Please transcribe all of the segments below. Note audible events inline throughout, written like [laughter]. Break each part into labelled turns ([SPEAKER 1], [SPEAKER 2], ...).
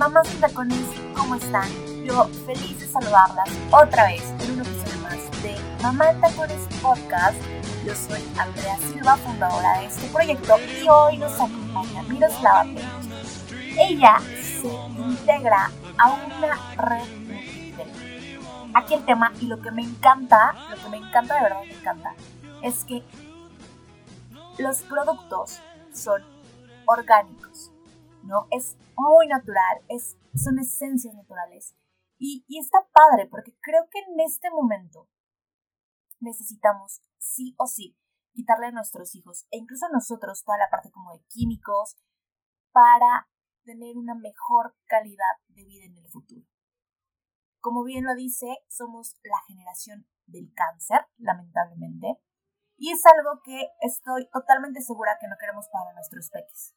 [SPEAKER 1] mamás y tacones, ¿cómo están? Yo feliz de saludarlas otra vez en un episodio más de Mamá Tacones Podcast. Yo soy Andrea Silva, fundadora de este proyecto, y hoy nos acompaña Miroslava Peluche. Ella se integra a una red Aquí el tema, y lo que me encanta, lo que me encanta, de verdad me encanta, es que los productos son orgánicos, ¿no? Es muy natural, es, son esencias naturales. Y, está padre porque creo que en este momento necesitamos sí o sí quitarle a nuestros hijos e incluso a nosotros toda la parte como de químicos para tener una mejor calidad de vida en el futuro. Como bien lo dice, somos la generación del cáncer, lamentablemente, y es algo que estoy totalmente segura que no queremos para nuestros peques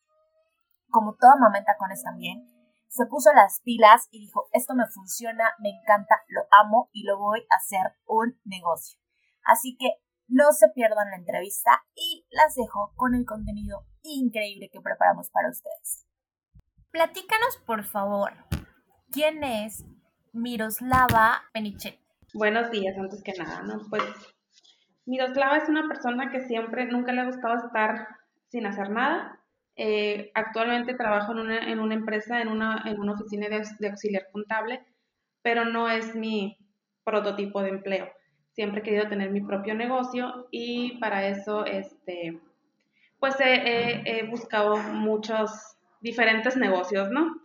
[SPEAKER 1] como toda mamá en tacones también, se puso las pilas y dijo, esto me funciona, me encanta, lo amo y lo voy a hacer un negocio. Así que no se pierdan la entrevista y las dejo con el contenido increíble que preparamos para ustedes. Platícanos, por favor, ¿quién es Miroslava Peniche?
[SPEAKER 2] Buenos días, antes que nada, ¿no? Pues Miroslava es una persona que siempre, nunca le ha gustado estar sin hacer nada. Eh, actualmente trabajo en una, en una empresa, en una, en una oficina de, auxiliar contable, pero no es mi prototipo de empleo. Siempre he querido tener mi propio negocio y para eso, este, pues he, buscado muchos diferentes negocios, ¿no?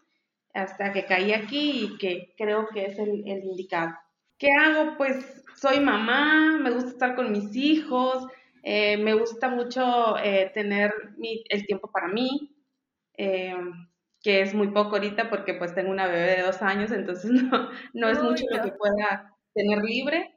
[SPEAKER 2] Hasta que caí aquí y que creo que es el, el indicado. ¿Qué hago? Pues soy mamá, me gusta estar con mis hijos, eh, me gusta mucho eh, tener el tiempo para mí, eh, que es muy poco ahorita porque pues tengo una bebé de dos años, entonces [laughs] no, no es mucho lo que pueda tener libre.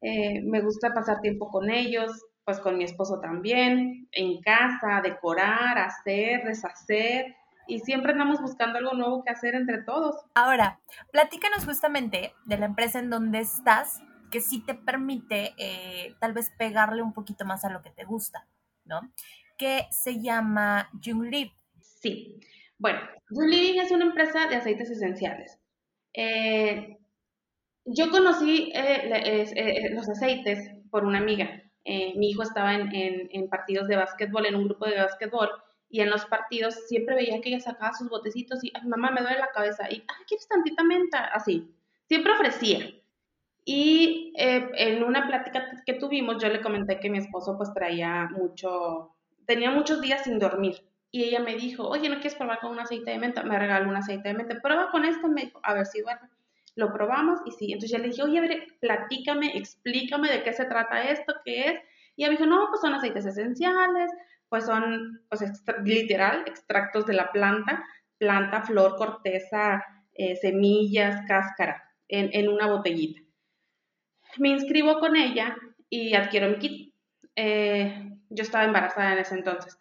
[SPEAKER 2] me gusta pasar tiempo con ellos, pues con mi esposo también, en casa, decorar, hacer, deshacer. Y siempre andamos buscando algo nuevo que hacer entre todos.
[SPEAKER 1] Ahora, platícanos justamente de la empresa en donde estás que sí te permite eh, tal vez pegarle un poquito más a lo que te gusta, ¿no? Que se llama Junglib.
[SPEAKER 2] Sí. Bueno, Junglib es una empresa de aceites esenciales. Eh, yo conocí eh, los aceites por una amiga. mi hijo estaba en, en, partidos de básquetbol, en un grupo de básquetbol, y en los partidos siempre veía que ella sacaba sus botecitos y, ay, mamá, me duele la cabeza, y, ay, ¿quieres tantita menta? Así. Siempre ofrecía. Y eh, en una plática que tuvimos, yo le comenté que mi esposo pues traía mucho, tenía muchos días sin dormir. Y ella me dijo, oye, ¿no quieres probar con un aceite de menta? Me regaló un aceite de menta. Prueba con esto, me dijo, a ver si duerme. Lo probamos y sí. Entonces yo le dije, oye, a ver, platícame, explícame de qué se trata esto, qué es. Y ella me dijo, no, pues son aceites esenciales, pues son, pues literal, extractos de la planta, planta, flor, corteza, eh, semillas, cáscara, en, en una botellita me inscribo con ella y adquiero mi kit. Eh, yo estaba embarazada en ese entonces.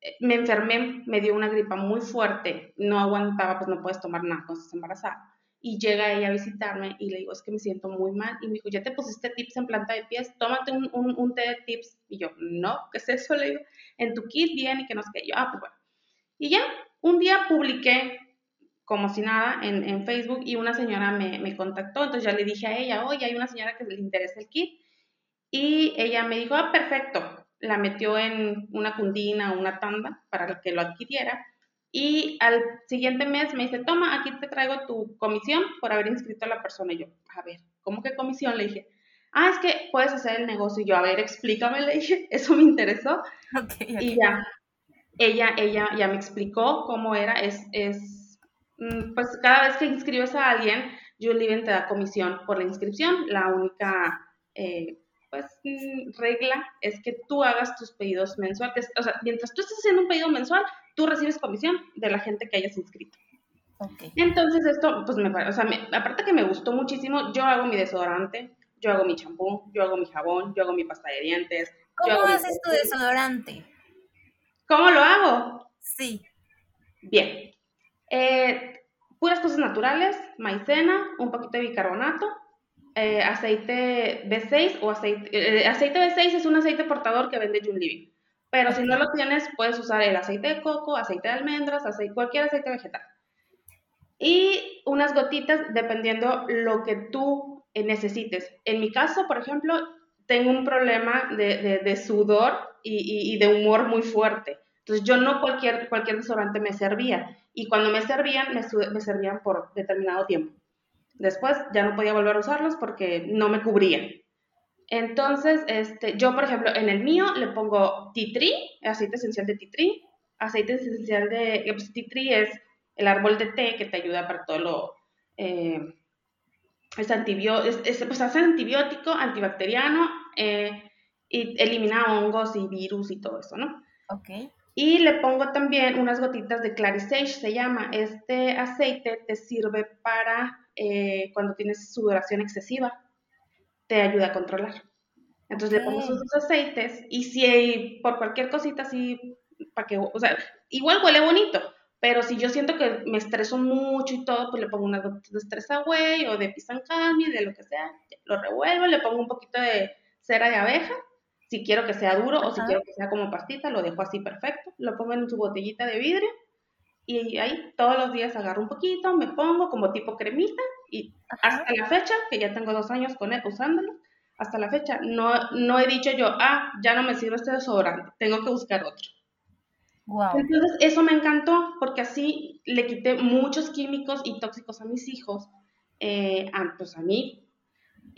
[SPEAKER 2] Eh, me enfermé, me dio una gripa muy fuerte, no aguantaba, pues no puedes tomar nada cuando estás embarazada. Y llega ella a visitarme y le digo, es que me siento muy mal. Y me dijo, ¿ya te pusiste tips en planta de pies? Tómate un, un, té de tips. Y yo, no, ¿qué es eso? Le digo, en tu kit bien y que no sé qué. Yo, ah, pues bueno. Y ya, un día publiqué como si nada en, en Facebook y una señora me, me, contactó, entonces ya le dije a ella, oye, hay una señora que le interesa el kit y ella me dijo, ah, perfecto, la metió en una cundina, una tanda para que lo adquiriera y al siguiente mes me dice, toma, aquí te traigo tu comisión por haber inscrito a la persona. Y yo, a ver, ¿cómo que comisión? Le dije, ah, es que puedes hacer el negocio. Y yo, a ver, explícame, le dije, [laughs] eso me interesó. Y ya, ella, ella ya me explicó cómo era, es, es pues cada vez que inscribes a alguien, Living te da comisión por la inscripción. La única eh, pues, mm, regla es que tú hagas tus pedidos mensuales. O sea, mientras tú estés haciendo un pedido mensual, tú recibes comisión de la gente que hayas inscrito. Entonces esto, pues me o sea, aparte que me gustó muchísimo, yo hago mi desodorante, yo hago mi champú, yo hago mi jabón, yo hago mi pasta de dientes.
[SPEAKER 1] ¿Cómo haces tu desodorante?
[SPEAKER 2] ¿Cómo lo hago?
[SPEAKER 1] Sí.
[SPEAKER 2] Bien, eh, puras cosas naturales, maicena, un poquito de bicarbonato, eh, aceite B6 o aceite, eh, aceite B6 es un aceite portador que vende Living. Pero si no lo tienes, puedes usar el aceite de coco, aceite de almendras, aceite, cualquier aceite vegetal. y unas gotitas dependiendo lo que tú eh, necesites. En mi caso, por ejemplo, tengo un problema de, sudor y, de humor muy fuerte. Entonces yo no cualquier, cualquier desodorante me servía y cuando me servían, me, servían por determinado tiempo. Después ya no podía volver a usarlos porque no me cubrían. Entonces, este, yo, por ejemplo, en el mío le pongo tree, aceite esencial de tree, aceite esencial de, pues, tree es el árbol de té que te ayuda para todo lo, eh, es, antibiótico, es, pues, hace antibiótico, antibacteriano, eh, y elimina hongos y virus y todo eso, ¿no?
[SPEAKER 1] Ok.
[SPEAKER 2] Y le pongo también unas gotitas de Clarisage, se llama. Este aceite te sirve para eh, cuando tienes sudoración excesiva te ayuda a controlar. Entonces le pongo esos dos aceites y si hay, por cualquier cosita así, para que, o sea, igual huele bonito, pero si yo siento que me estreso mucho y todo, pues le pongo unas gotitas de Stress Away o de Pisancami, de lo que sea, lo revuelvo, le pongo un poquito de cera de abeja, si quiero que sea duro o si quiero que sea como pastita, lo dejo así perfecto, lo pongo en su botellita de vidrio y ahí todos los días agarro un poquito, me pongo como tipo cremita y hasta la fecha, que ya tengo dos años con él usándolo, hasta la fecha no, no he dicho yo, ah, ya no me sirve este desodorante, tengo que buscar otro.
[SPEAKER 1] Wow.
[SPEAKER 2] Entonces eso me encantó porque así le quité muchos químicos y tóxicos a mis hijos, eh, a, pues a mí.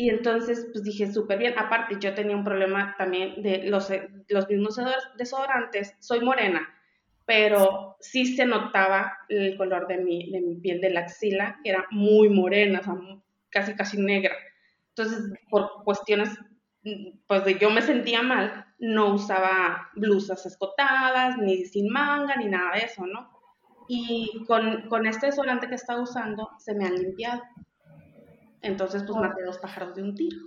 [SPEAKER 2] Y entonces pues dije súper bien. Aparte yo tenía un problema también de los, los mismos desodorantes. Soy morena pero sí se notaba el color de mi, de mi piel de la axila, que era muy morena, o sea, casi casi negra. Entonces, por cuestiones, pues de yo me sentía mal, no usaba blusas escotadas, ni sin manga, ni nada de eso, ¿no? Y con, con este desodorante que estaba usando, se me han limpiado. Entonces, pues maté dos pájaros de un tiro.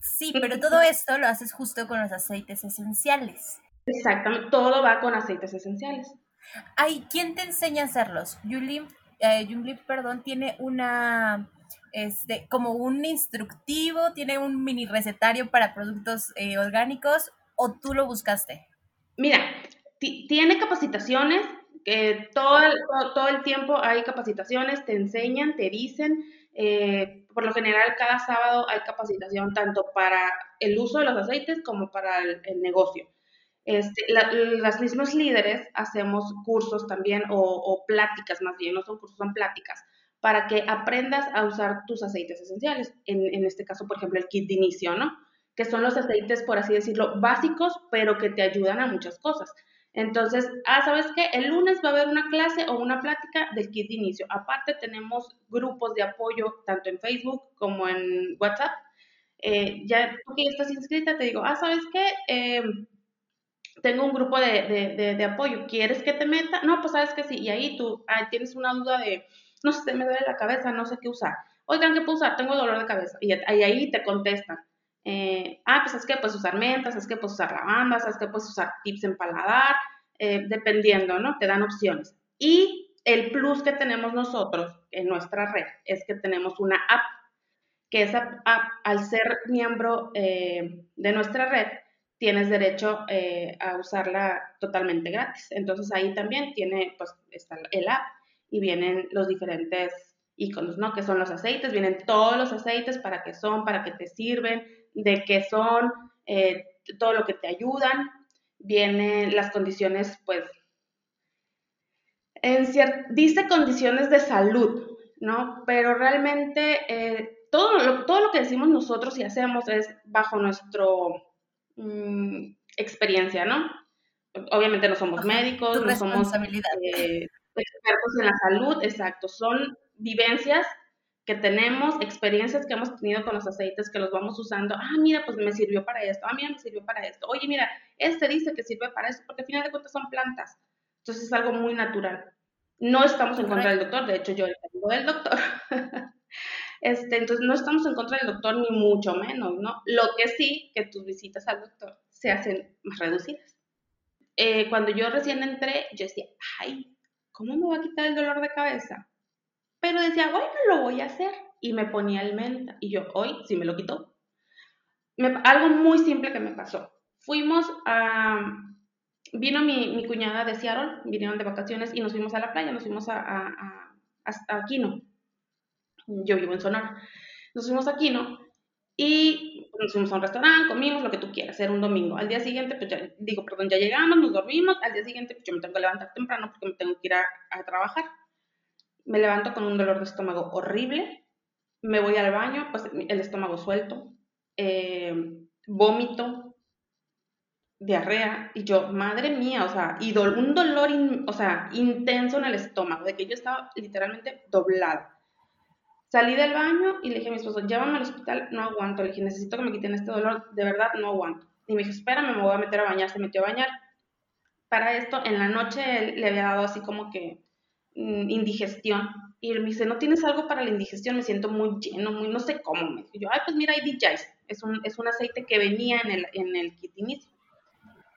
[SPEAKER 1] Sí, pero todo esto lo haces justo con los aceites esenciales.
[SPEAKER 2] Exactamente, todo va con aceites esenciales.
[SPEAKER 1] Ay, ¿quién te enseña a hacerlos? Yulin, eh, perdón, tiene una, este, como un instructivo, tiene un mini recetario para productos eh, orgánicos, o tú lo buscaste?
[SPEAKER 2] Mira, tiene capacitaciones, que todo, todo, el tiempo hay capacitaciones, te enseñan, te dicen, eh, por lo general cada sábado hay capacitación tanto para el uso de los aceites como para el negocio. Este, las mismas líderes hacemos cursos también o, pláticas más bien, no son cursos, son pláticas, para que aprendas a usar tus aceites esenciales. En, este caso, por ejemplo, el kit de inicio, ¿no? Que son los aceites, por así decirlo, básicos, pero que te ayudan a muchas cosas. Entonces, ah, ¿sabes qué? El lunes va a haber una clase o una plática del kit de inicio. Aparte, tenemos grupos de apoyo tanto en Facebook como en WhatsApp. Eh, ya tú que estás inscrita, te digo, ah, ¿sabes qué? Eh, tengo un grupo de, apoyo, ¿quieres que te meta? No, pues sabes que sí, y ahí tú tienes una duda de, no sé, me duele la cabeza, no sé qué usar. Oigan, ¿qué puedo usar? Tengo dolor de cabeza. Y, ahí te contestan. Eh, ah, pues es que puedes usar mentas, es que puedes usar lavandas, es que puedes usar tips en paladar, eh, dependiendo, ¿no? Te dan opciones. Y el plus que tenemos nosotros en nuestra red es que tenemos una app, que esa app, al ser miembro eh, de nuestra red, tienes derecho eh, a usarla totalmente gratis. Entonces ahí también tiene, pues, está el app y vienen los diferentes iconos, ¿no? Que son los aceites, vienen todos los aceites, para qué son, para qué te sirven, de qué son, eh, todo lo que te ayudan. Vienen las condiciones, pues, en dice condiciones de salud, ¿no? Pero realmente eh, todo, lo, todo lo que decimos nosotros y hacemos es bajo nuestro Mm, experiencia, ¿no? Obviamente no somos médicos, no somos eh, expertos en la salud, exacto, son vivencias que tenemos, experiencias que hemos tenido con los aceites que los vamos usando. Ah, mira, pues me sirvió para esto. Ah, mira, me sirvió para esto. Oye, mira, este dice que sirve para esto, porque al final de cuentas son plantas. Entonces es algo muy natural. No estamos en contra del doctor, de hecho yo vengo del doctor. [laughs] Este, entonces no estamos en contra del doctor ni mucho menos, ¿no? Lo que sí, que tus visitas al doctor se hacen más reducidas. Eh, cuando yo recién entré, yo decía, ay, ¿cómo me va a quitar el dolor de cabeza? Pero decía, bueno, lo voy a hacer. Y me ponía el menta. Y yo, hoy sí me lo quitó. algo muy simple que me pasó. Fuimos a... Vino mi, mi, cuñada de Seattle, vinieron de vacaciones y nos fuimos a la playa, nos fuimos a hasta Aquino. Yo vivo en Sonora. Nos fuimos a Aquino y nos fuimos a un restaurante, comimos lo que tú quieras, era un domingo. Al día siguiente, pues ya, digo, perdón, ya llegamos, nos dormimos. Al día siguiente, pues yo me tengo que levantar temprano porque me tengo que ir a, a trabajar. Me levanto con un dolor de estómago horrible. Me voy al baño, pues el estómago suelto. Eh, vómito, diarrea, y yo, madre mía, o sea, y un dolor, o sea, intenso en el estómago, de que yo estaba literalmente doblada. Salí del baño y le dije a mi esposo, llévame al hospital, no aguanto. Le dije, necesito que me quiten este dolor, de verdad no aguanto. Y me dijo, espérame, me voy a meter a bañar. Se metió a bañar. Para esto, en la noche él le había dado así como que indigestión. Y él me dice, ¿no tienes algo para la indigestión? Me siento muy lleno, muy no sé cómo. Me dijo yo, ay, pues mira, hay DJs. Es un, es un aceite que venía en el, en el kit inicio.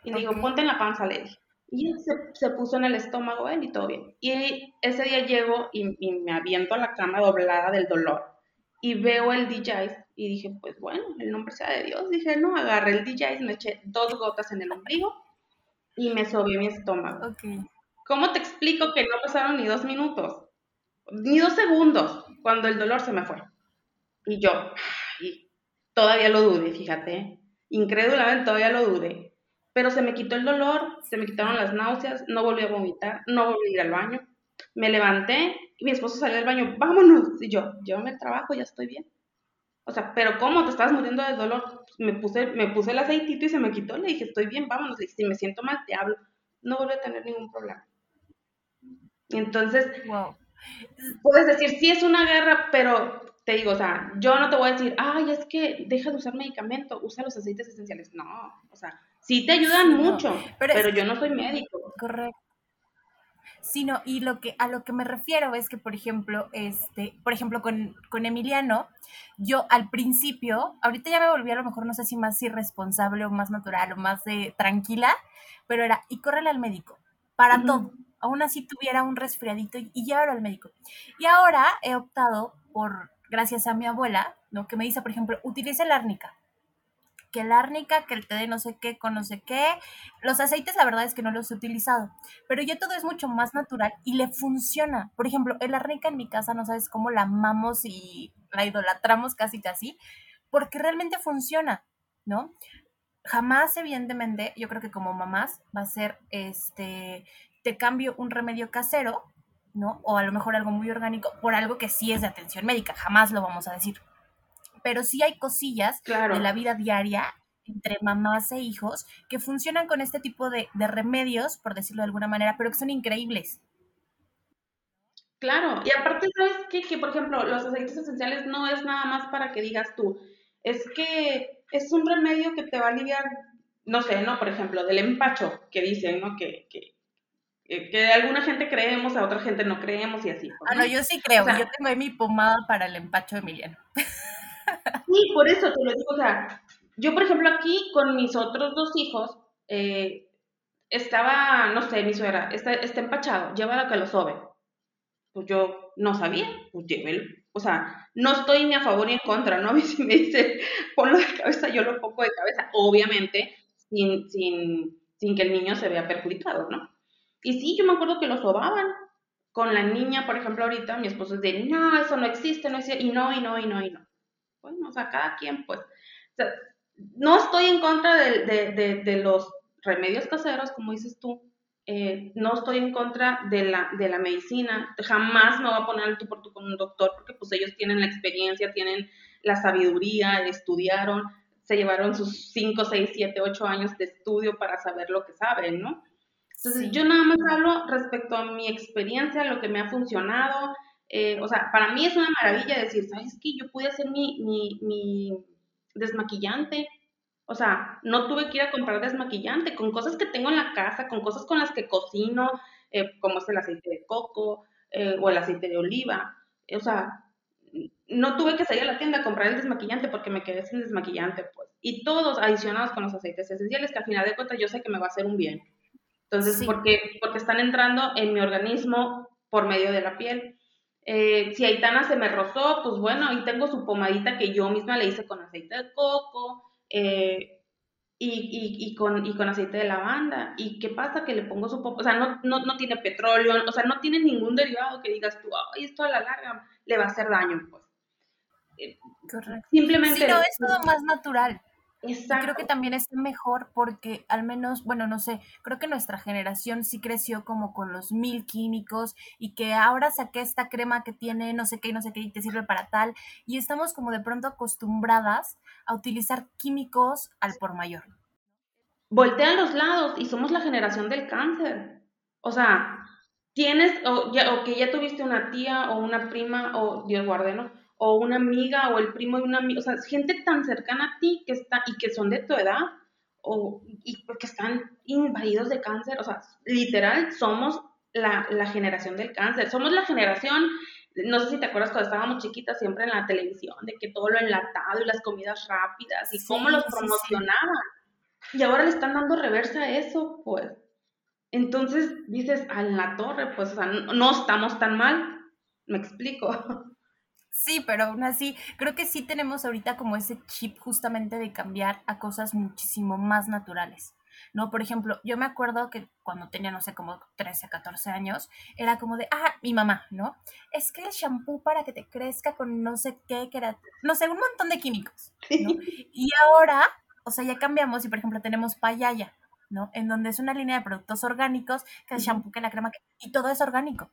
[SPEAKER 2] Y le digo, ponte en la panza, le dije. Y él se, puso en el estómago él y todo bien. Y ese día llego y, me aviento a la cama doblada del dolor. Y veo el DJI y dije, pues bueno, el nombre sea de Dios. Dije, no, agarré el DJI, me eché dos gotas en el ombligo y me sobió mi estómago. Okay. ¿Cómo te explico que no pasaron ni dos minutos? Ni dos segundos cuando el dolor se me fue. Y yo, todavía lo dudé, fíjate. Incrédulamente todavía lo dudé pero se me quitó el dolor, se me quitaron las náuseas, no volví a vomitar, no volví a ir al baño. Me levanté y mi esposo salió del baño, vámonos. Y yo, llévame al trabajo, ya estoy bien. O sea, pero ¿cómo? ¿Te estabas muriendo de dolor? Me puse, me puse el aceitito y se me quitó. Le dije, estoy bien, vámonos. Le dije, si me siento mal, te hablo. No volví a tener ningún problema. Entonces, wow. puedes decir, sí es una guerra, pero te digo, o sea, yo no te voy a decir, ay, es que deja de usar medicamento, usa los aceites esenciales. No, o sea, Sí te ayudan mucho, pero, yo no soy médico.
[SPEAKER 1] Correcto. Sino, y lo que, a lo que me refiero es que, por ejemplo, este, por ejemplo, con, con Emiliano, yo al principio, ahorita ya me volví a lo mejor, no sé si más irresponsable o más natural o más de tranquila, pero era, y córrele al médico, para todo. Aún así tuviera un resfriadito y, y llévalo al médico. Y ahora he optado por, gracias a mi abuela, ¿no? Que me dice, por ejemplo, utilice la árnica que el árnica, que el té de no sé qué con no sé qué. Los aceites, la verdad es que no los he utilizado, pero ya todo es mucho más natural y le funciona. Por ejemplo, el árnica en mi casa no sabes cómo la amamos y la idolatramos casi casi, porque realmente funciona, ¿no? Jamás, evidentemente, yo creo que como mamás va a ser este, te cambio un remedio casero, ¿no? O a lo mejor algo muy orgánico por algo que sí es de atención médica, jamás lo vamos a decir pero sí hay cosillas de la vida diaria entre mamás e hijos que funcionan con este tipo de, remedios, por decirlo de alguna manera, pero que son increíbles.
[SPEAKER 2] Claro, y aparte, ¿sabes qué? Que, por ejemplo, los aceites esenciales no es nada más para que digas tú, es que es un remedio que te va a aliviar, no sé, ¿no? Por ejemplo, del empacho, que dicen, ¿no? Que, que, que alguna gente creemos, a otra gente no creemos y así.
[SPEAKER 1] Ah, no, yo sí creo, yo tengo ahí mi pomada para el empacho de Emiliano. [laughs]
[SPEAKER 2] Sí, por eso te lo digo, o sea, yo por ejemplo aquí con mis otros dos hijos, eh, estaba, no sé, mi suegra, está, está empachado, llévalo que lo sobe. Pues yo no sabía, pues llévelo. O sea, no estoy ni a favor ni en contra, ¿no? A [laughs] mí si me dice ponlo de cabeza, yo lo pongo de cabeza, obviamente, sin, sin, sin que el niño se vea perjudicado, ¿no? Y sí, yo me acuerdo que lo sobaban. Con la niña, por ejemplo, ahorita mi esposo es de, no, eso no existe, no existe, y no, y no, y no, y no bueno, o sea, cada quien, pues, o sea, no estoy en contra de, los remedios caseros, como dices tú, eh, no estoy en contra de la, de la medicina, jamás me voy a poner tú por tú con un doctor, porque pues ellos tienen la experiencia, tienen la sabiduría, estudiaron, se llevaron sus 5, 6, 7, 8 años de estudio para saber lo que saben, ¿no? Entonces, yo nada más hablo respecto a mi experiencia, lo que me ha funcionado, eh, o sea, para mí es una maravilla decir, ¿sabes qué? Yo pude hacer mi, mi, desmaquillante. O sea, no tuve que ir a comprar desmaquillante con cosas que tengo en la casa, con cosas con las que cocino, eh, como es el aceite de coco eh, o el aceite de oliva. O sea, no tuve que salir a la tienda a comprar el desmaquillante porque me quedé sin desmaquillante, pues. Y todos adicionados con los aceites esenciales, que al final de cuentas yo sé que me va a hacer un bien. Entonces, porque, porque están entrando en mi organismo por medio de la piel. Eh, si Aitana se me rozó, pues bueno, ahí tengo su pomadita que yo misma le hice con aceite de coco. Eh, y, con, y con aceite de lavanda. ¿Y qué pasa? Que le pongo su popo, o sea, no, no, no, tiene petróleo, o sea, no tiene ningún derivado que digas tú, ay, esto a la larga le va a hacer daño, pues.
[SPEAKER 1] Eh, Correcto.
[SPEAKER 2] Simplemente.
[SPEAKER 1] Sí, no, es todo más natural. Exacto. creo que también es mejor porque al menos, bueno, no sé, creo que nuestra generación sí creció como con los mil químicos y que ahora saqué esta crema que tiene no sé qué, no sé qué y te sirve para tal y estamos como de pronto acostumbradas a utilizar químicos al por mayor.
[SPEAKER 2] Voltean los lados y somos la generación del cáncer. O sea, tienes o, ya, o que ya tuviste una tía o una prima o Dios guarde, ¿no? O una amiga o el primo de una amiga, o sea, gente tan cercana a ti que está y que son de tu edad o y que están invadidos de cáncer, o sea, literal somos la, la, generación del cáncer, somos la generación, no sé si te acuerdas cuando estábamos chiquitas siempre en la televisión, de que todo lo enlatado y las comidas rápidas y cómo los promocionaban. Y ahora le están dando reversa a eso, pues. Entonces dices, a la torre, pues, o sea, no estamos tan mal, me explico. [laughs]
[SPEAKER 1] Sí, pero aún así, creo que sí tenemos ahorita como ese chip justamente de cambiar a cosas muchísimo más naturales. ¿no? Por ejemplo, yo me acuerdo que cuando tenía, no sé, como 13, 14 años, era como de, ah, mi mamá, ¿no? Es que el shampoo para que te crezca con no sé qué, que era, no sé, un montón de químicos, ¿no? Y ahora, o sea, ya cambiamos y, por ejemplo, tenemos Payaya, ¿no? En donde es una línea de productos orgánicos, que el shampoo, que la crema, y todo es orgánico,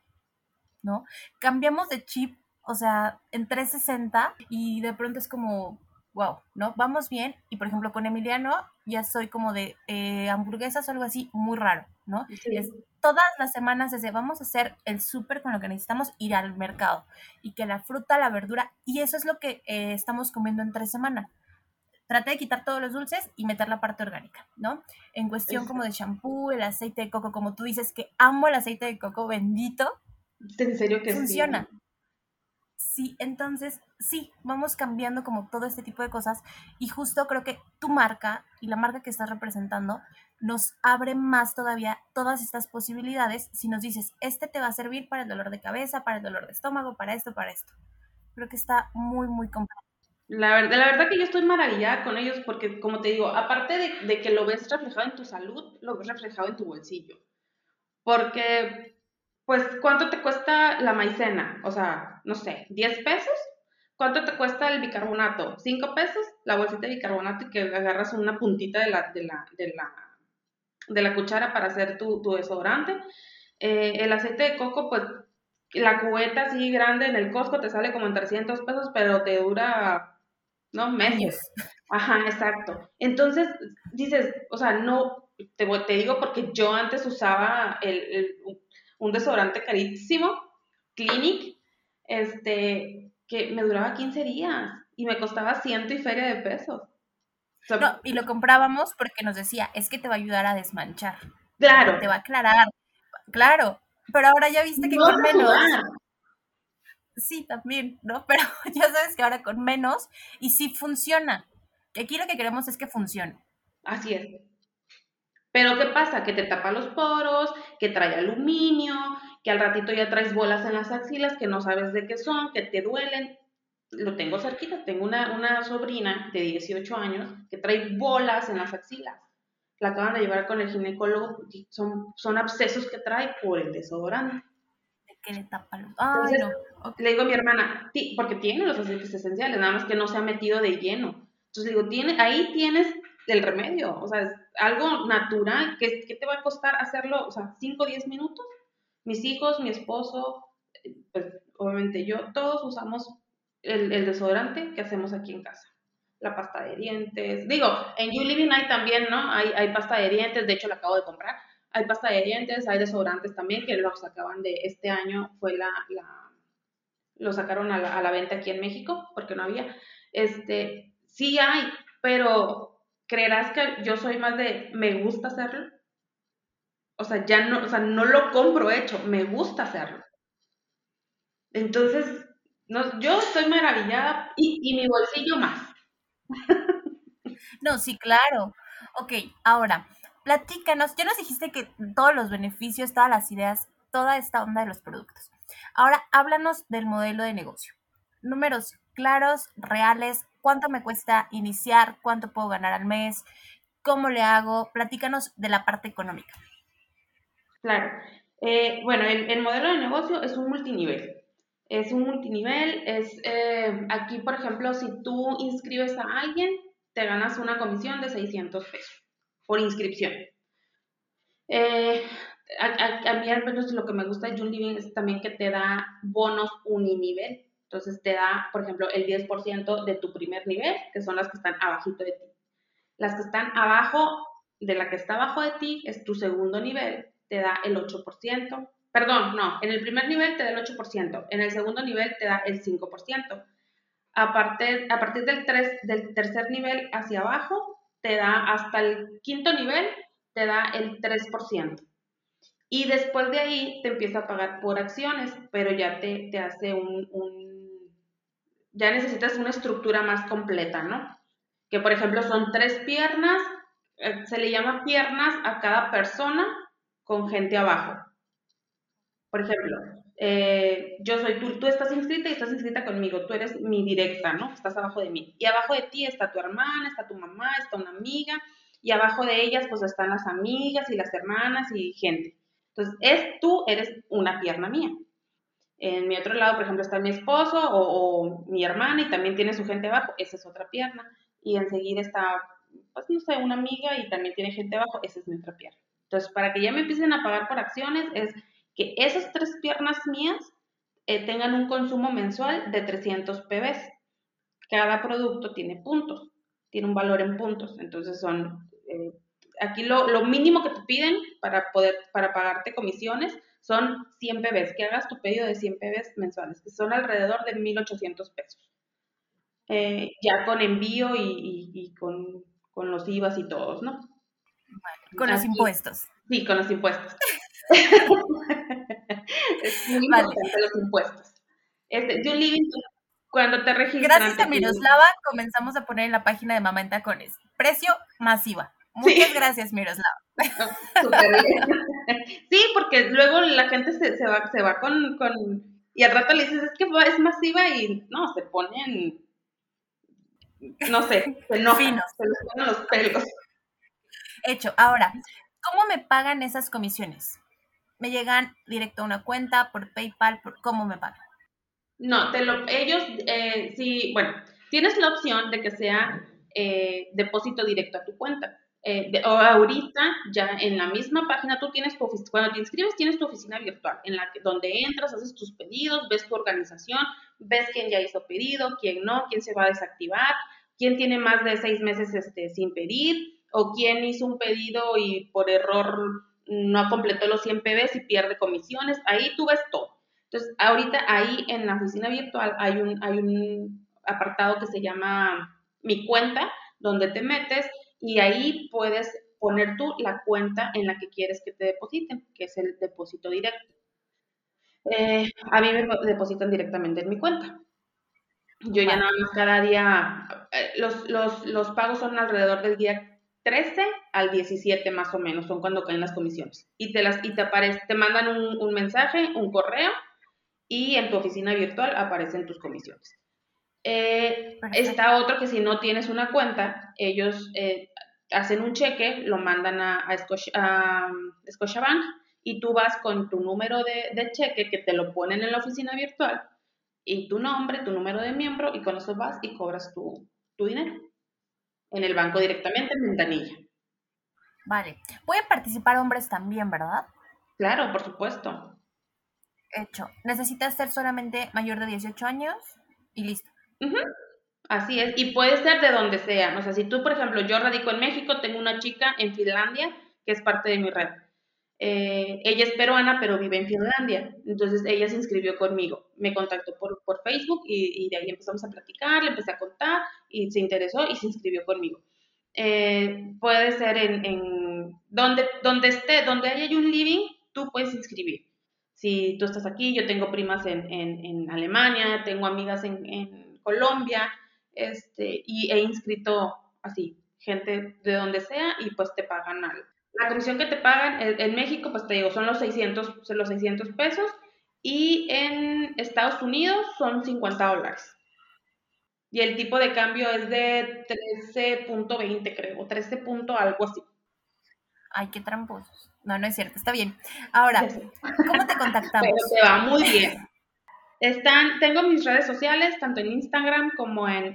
[SPEAKER 1] ¿no? Cambiamos de chip o sea, en 360 y de pronto es como, wow, ¿no? Vamos bien. Y por ejemplo, con Emiliano ya soy como de eh, hamburguesas o algo así, muy raro, ¿no? Es, todas las semanas desde vamos a hacer el súper con lo que necesitamos ir al mercado y que la fruta, la verdura, y eso es lo que eh, estamos comiendo en tres semanas. Traté de quitar todos los dulces y meter la parte orgánica, ¿no? En cuestión como de shampoo, el aceite de coco, como tú dices que amo el aceite de coco bendito.
[SPEAKER 2] En serio que
[SPEAKER 1] funciona. Sí, entonces sí, vamos cambiando como todo este tipo de cosas y justo creo que tu marca y la marca que estás representando nos abre más todavía todas estas posibilidades si nos dices, este te va a servir para el dolor de cabeza, para el dolor de estómago, para esto, para esto. Creo que está muy, muy completo.
[SPEAKER 2] La verdad, la verdad que yo estoy maravillada con ellos porque, como te digo, aparte de, de que lo ves reflejado en tu salud, lo ves reflejado en tu bolsillo. Porque pues, ¿cuánto te cuesta la maicena? O sea, no sé, ¿10 pesos? ¿Cuánto te cuesta el bicarbonato? ¿5 pesos? La bolsita de bicarbonato y que agarras una puntita de la, de la, de la, de la cuchara para hacer tu, tu desodorante. Eh, el aceite de coco, pues, la cubeta así grande en el Costco te sale como en 300 pesos, pero te dura, ¿no? Meses. Ajá, exacto. Entonces, dices, o sea, no, te, te digo porque yo antes usaba el, el un desodorante carísimo, Clinic, este, que me duraba 15 días y me costaba ciento y feria de pesos.
[SPEAKER 1] no, y lo comprábamos porque nos decía, es que te va a ayudar a desmanchar.
[SPEAKER 2] Claro.
[SPEAKER 1] Te va a aclarar. Claro, pero ahora ya viste que con menos. Sí, también, ¿no? [laughs] Pero ya sabes que ahora con menos y sí funciona. Que aquí lo que queremos es que funcione.
[SPEAKER 2] Así es. Pero ¿qué pasa? Que te tapa los poros, que trae aluminio, que al ratito ya traes bolas en las axilas que no sabes de qué son, que te duelen. Lo tengo cerquita, tengo una, una sobrina de 18 años que trae bolas en las axilas. La acaban de llevar con el ginecólogo, son, son abscesos que trae por el desodorante.
[SPEAKER 1] Que le tapa los...
[SPEAKER 2] Le digo a mi hermana, porque tiene los aceites esenciales, nada más que no se ha metido de lleno. Entonces le digo, tiene, ahí tienes el remedio, o sea, algo natural, que, te va a costar hacerlo, o sea, 5 o 10 minutos. Mis hijos, mi esposo, pues obviamente yo, todos usamos el, desodorante que hacemos aquí en casa. La pasta de dientes. Digo, en You Living hay también, ¿no? Hay, hay pasta de dientes, de hecho la acabo de comprar. Hay pasta de dientes, hay desodorantes también que los acaban de este año, fue la, lo sacaron a la, a la venta aquí en México porque no había. Este, sí hay, pero creerás que yo soy más de me gusta hacerlo. O sea, ya no, o sea, no lo compro hecho, me gusta hacerlo. Entonces, no, yo estoy maravillada y, y mi bolsillo más.
[SPEAKER 1] No, sí, claro. Ok, ahora, platícanos, ya nos dijiste que todos los beneficios, todas las ideas, toda esta onda de los productos. Ahora, háblanos del modelo de negocio. Números claros, reales, cuánto me cuesta iniciar, cuánto puedo ganar al mes, ¿Cómo le hago? Platícanos de la parte económica.
[SPEAKER 2] Claro. Eh, bueno, el, modelo de negocio es un multinivel. Es un multinivel, es eh, aquí, por ejemplo, si tú inscribes a alguien, te ganas una comisión de 600 pesos por inscripción. Eh, a, mí al menos lo que me gusta de June Living es también que te da bonos uninivel. Entonces te da, por ejemplo, el 10% de tu primer nivel, que son las que están abajito de ti. Las que están abajo de la que está abajo de ti es tu segundo nivel, te da el 8%. Perdón, no, en el primer nivel te da el 8%, en el segundo nivel te da el 5%. A partir, a partir del, del tercer nivel hacia abajo, te da hasta el quinto nivel, te da el 3%. Y después de ahí te empieza a pagar por acciones, pero ya te, te hace un, un, ya necesitas una estructura más completa, ¿no? Que por ejemplo son tres piernas, eh, se le llama piernas a cada persona con gente abajo. Por ejemplo, eh, yo soy tú, tú estás inscrita y estás inscrita conmigo, tú eres mi directa, ¿no? Estás abajo de mí. Y abajo de ti está tu hermana, está tu mamá, está una amiga, y abajo de ellas pues están las amigas y las hermanas y gente. Entonces, es tú eres una pierna mía. En mi otro lado, por ejemplo, está mi esposo o, mi hermana y también tiene su gente abajo, esa es otra pierna. Y enseguida está, pues no sé, una amiga y también tiene gente abajo, esa es mi otra pierna. Entonces, para que ya me empiecen a pagar por acciones, es que esas tres piernas mías eh, tengan un consumo mensual de 300 pbs. Cada producto tiene puntos, tiene un valor en puntos. Entonces, son eh, aquí lo, mínimo que te piden para poder, para pagarte comisiones son 100 pbs, que hagas tu pedido de 100 pbs mensuales, que son alrededor de 1.800 pesos. Eh, ya con envío y, con, los IVAs y todos, ¿no?
[SPEAKER 1] Con los impuestos.
[SPEAKER 2] Sí, con los impuestos. [laughs] es muy importante los impuestos. Este, Living, cuando te registras...
[SPEAKER 1] Gracias a Miroslava comenzamos a poner en la página de Mamá en Tacones. Precio masiva. Muchas gracias, Miroslava. [laughs]
[SPEAKER 2] sí, porque luego la gente se, se, va, se va con, con, Y al rato le dices, es que es masiva y no, se ponen... No sé, se enojan, se les ponen los pelos.
[SPEAKER 1] Hecho. Ahora, ¿cómo me pagan esas comisiones? ¿Me llegan directo a una cuenta, por PayPal? ¿Cómo me pagan?
[SPEAKER 2] No, te lo, ellos, eh, sí, bueno, tienes la opción de que sea eh, depósito directo a tu cuenta. Eh, o ahorita ya en la misma página tú tienes tu oficina, cuando te inscribes tienes tu oficina virtual, en la que donde entras, haces tus pedidos, ves tu organización, ves quién ya hizo pedido, quién no, quién se va a desactivar, quién tiene más de seis meses este, sin pedir, o quién hizo un pedido y por error no completó los 100 PBs y pierde comisiones, ahí tú ves todo. Entonces, ahorita ahí en la oficina virtual hay un, hay un apartado que se llama Mi cuenta, donde te metes y ahí puedes poner tú la cuenta en la que quieres que te depositen, que es el depósito directo. Eh, a mí me depositan directamente en mi cuenta. Yo ya nada más cada día, eh, los, los, los pagos son alrededor del día 13 al 17 más o menos, son cuando caen las comisiones. Y te, las, y te, aparece, te mandan un, mensaje, un correo, y en tu oficina virtual aparecen tus comisiones. Eh, está otro que si no tienes una cuenta, ellos eh, hacen un cheque, lo mandan a, a, Scotiabank y tú vas con tu número de, cheque que te lo ponen en la oficina virtual y tu nombre, tu número de miembro y con eso vas y cobras tu, tu dinero en el banco directamente en ventanilla.
[SPEAKER 1] Vale. Pueden participar hombres también, ¿verdad?
[SPEAKER 2] Claro, por supuesto.
[SPEAKER 1] Hecho. Necesitas ser solamente mayor de 18 años y listo.
[SPEAKER 2] Así es. Y puede ser de donde sea. O sea, si tú, por ejemplo, yo radico en México, tengo una chica en Finlandia que es parte de mi red. Eh, ella es peruana, pero vive en Finlandia. Entonces ella se inscribió conmigo. Me contactó por, por Facebook y, de ahí empezamos a platicar, le empecé a contar y se interesó y se inscribió conmigo. Eh, puede ser en, donde, donde esté, donde haya un living, tú puedes inscribir. Si tú estás aquí, yo tengo primas en, en, Alemania, tengo amigas en, Colombia, este, y he inscrito así, gente de donde sea, y pues te pagan algo. La comisión que te pagan en, México, pues te digo, son los 600, los 600 pesos y en Estados Unidos son 50 dólares. Y el tipo de cambio es de 13.20 creo, 13. algo así.
[SPEAKER 1] Ay, qué tramposos. No, no es cierto, está bien. Ahora, ¿cómo te contactamos? [laughs]
[SPEAKER 2] Pero te va muy bien. Están, tengo mis redes sociales, tanto en Instagram como en,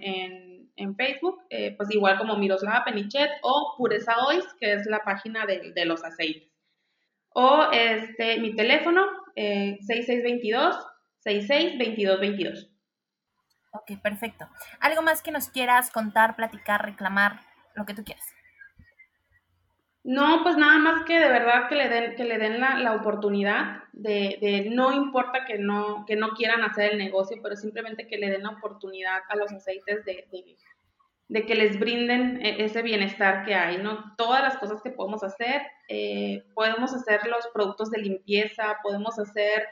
[SPEAKER 2] en, Facebook, eh, pues igual como Miroslava Penichet o Pureza Oils, que es la página de, de los aceites. O este, mi teléfono, eh, 6622 662222.
[SPEAKER 1] Ok, perfecto. ¿Algo más que nos quieras contar, platicar, reclamar, lo que tú quieras?
[SPEAKER 2] No, pues nada más que de verdad que le den, que le den la, oportunidad de, de, no importa que no, que no quieran hacer el negocio, pero simplemente que le den la oportunidad a los aceites de, de, que les brinden e, ese bienestar que hay, ¿no? Todas las cosas que podemos hacer, eh, podemos hacer los productos de limpieza, podemos hacer,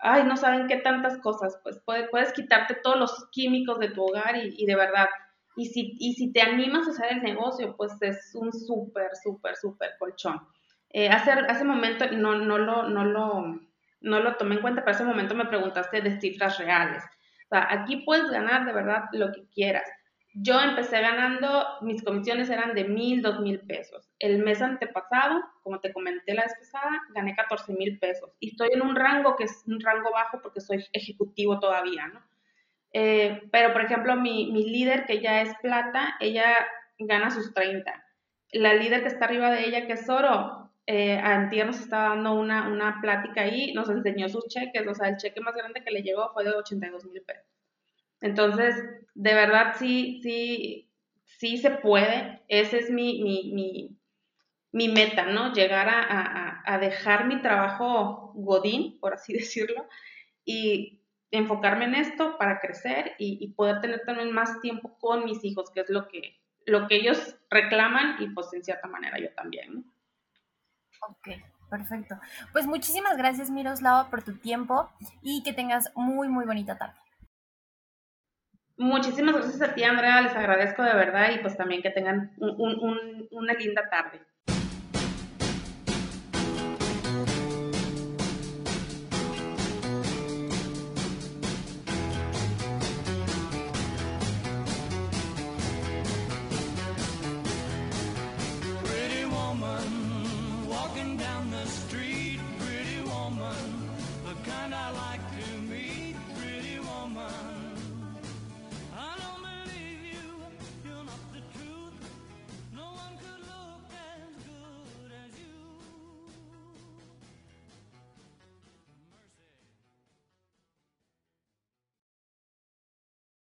[SPEAKER 2] ay, no saben qué tantas cosas, pues puedes, quitarte todos los químicos de tu hogar y, y de verdad y si, y si te animas a hacer el negocio, pues es un súper, súper, súper colchón. Eh, hace, hace momento no, no, lo, no, lo, no lo tomé en cuenta, pero hace momento me preguntaste de cifras reales. O sea, aquí puedes ganar de verdad lo que quieras. Yo empecé ganando, mis comisiones eran de mil, dos mil pesos. El mes antepasado, como te comenté la vez pasada, gané 14 mil pesos. Y estoy en un rango que es un rango bajo porque soy ejecutivo todavía, ¿no? Eh, pero, por ejemplo, mi, líder, que ya es plata, ella gana sus 30. La líder que está arriba de ella, que es oro, eh, nos estaba dando una, una plática ahí, nos enseñó sus cheques, o sea, el cheque más grande que le llegó fue de 82 mil pesos. Entonces, de verdad, sí, sí, sí se puede. Ese es mi, mi, mi, meta, ¿no? Llegar a, a, dejar mi trabajo godín, por así [laughs] decirlo, y enfocarme en esto para crecer y, poder tener también más tiempo con mis hijos, que es lo que, lo que ellos reclaman y pues en cierta manera yo también.
[SPEAKER 1] Ok, perfecto. Pues muchísimas gracias Miroslava por tu tiempo y que tengas muy, muy bonita tarde.
[SPEAKER 2] Muchísimas gracias a ti, Andrea. Les agradezco de verdad y pues también que tengan una linda tarde.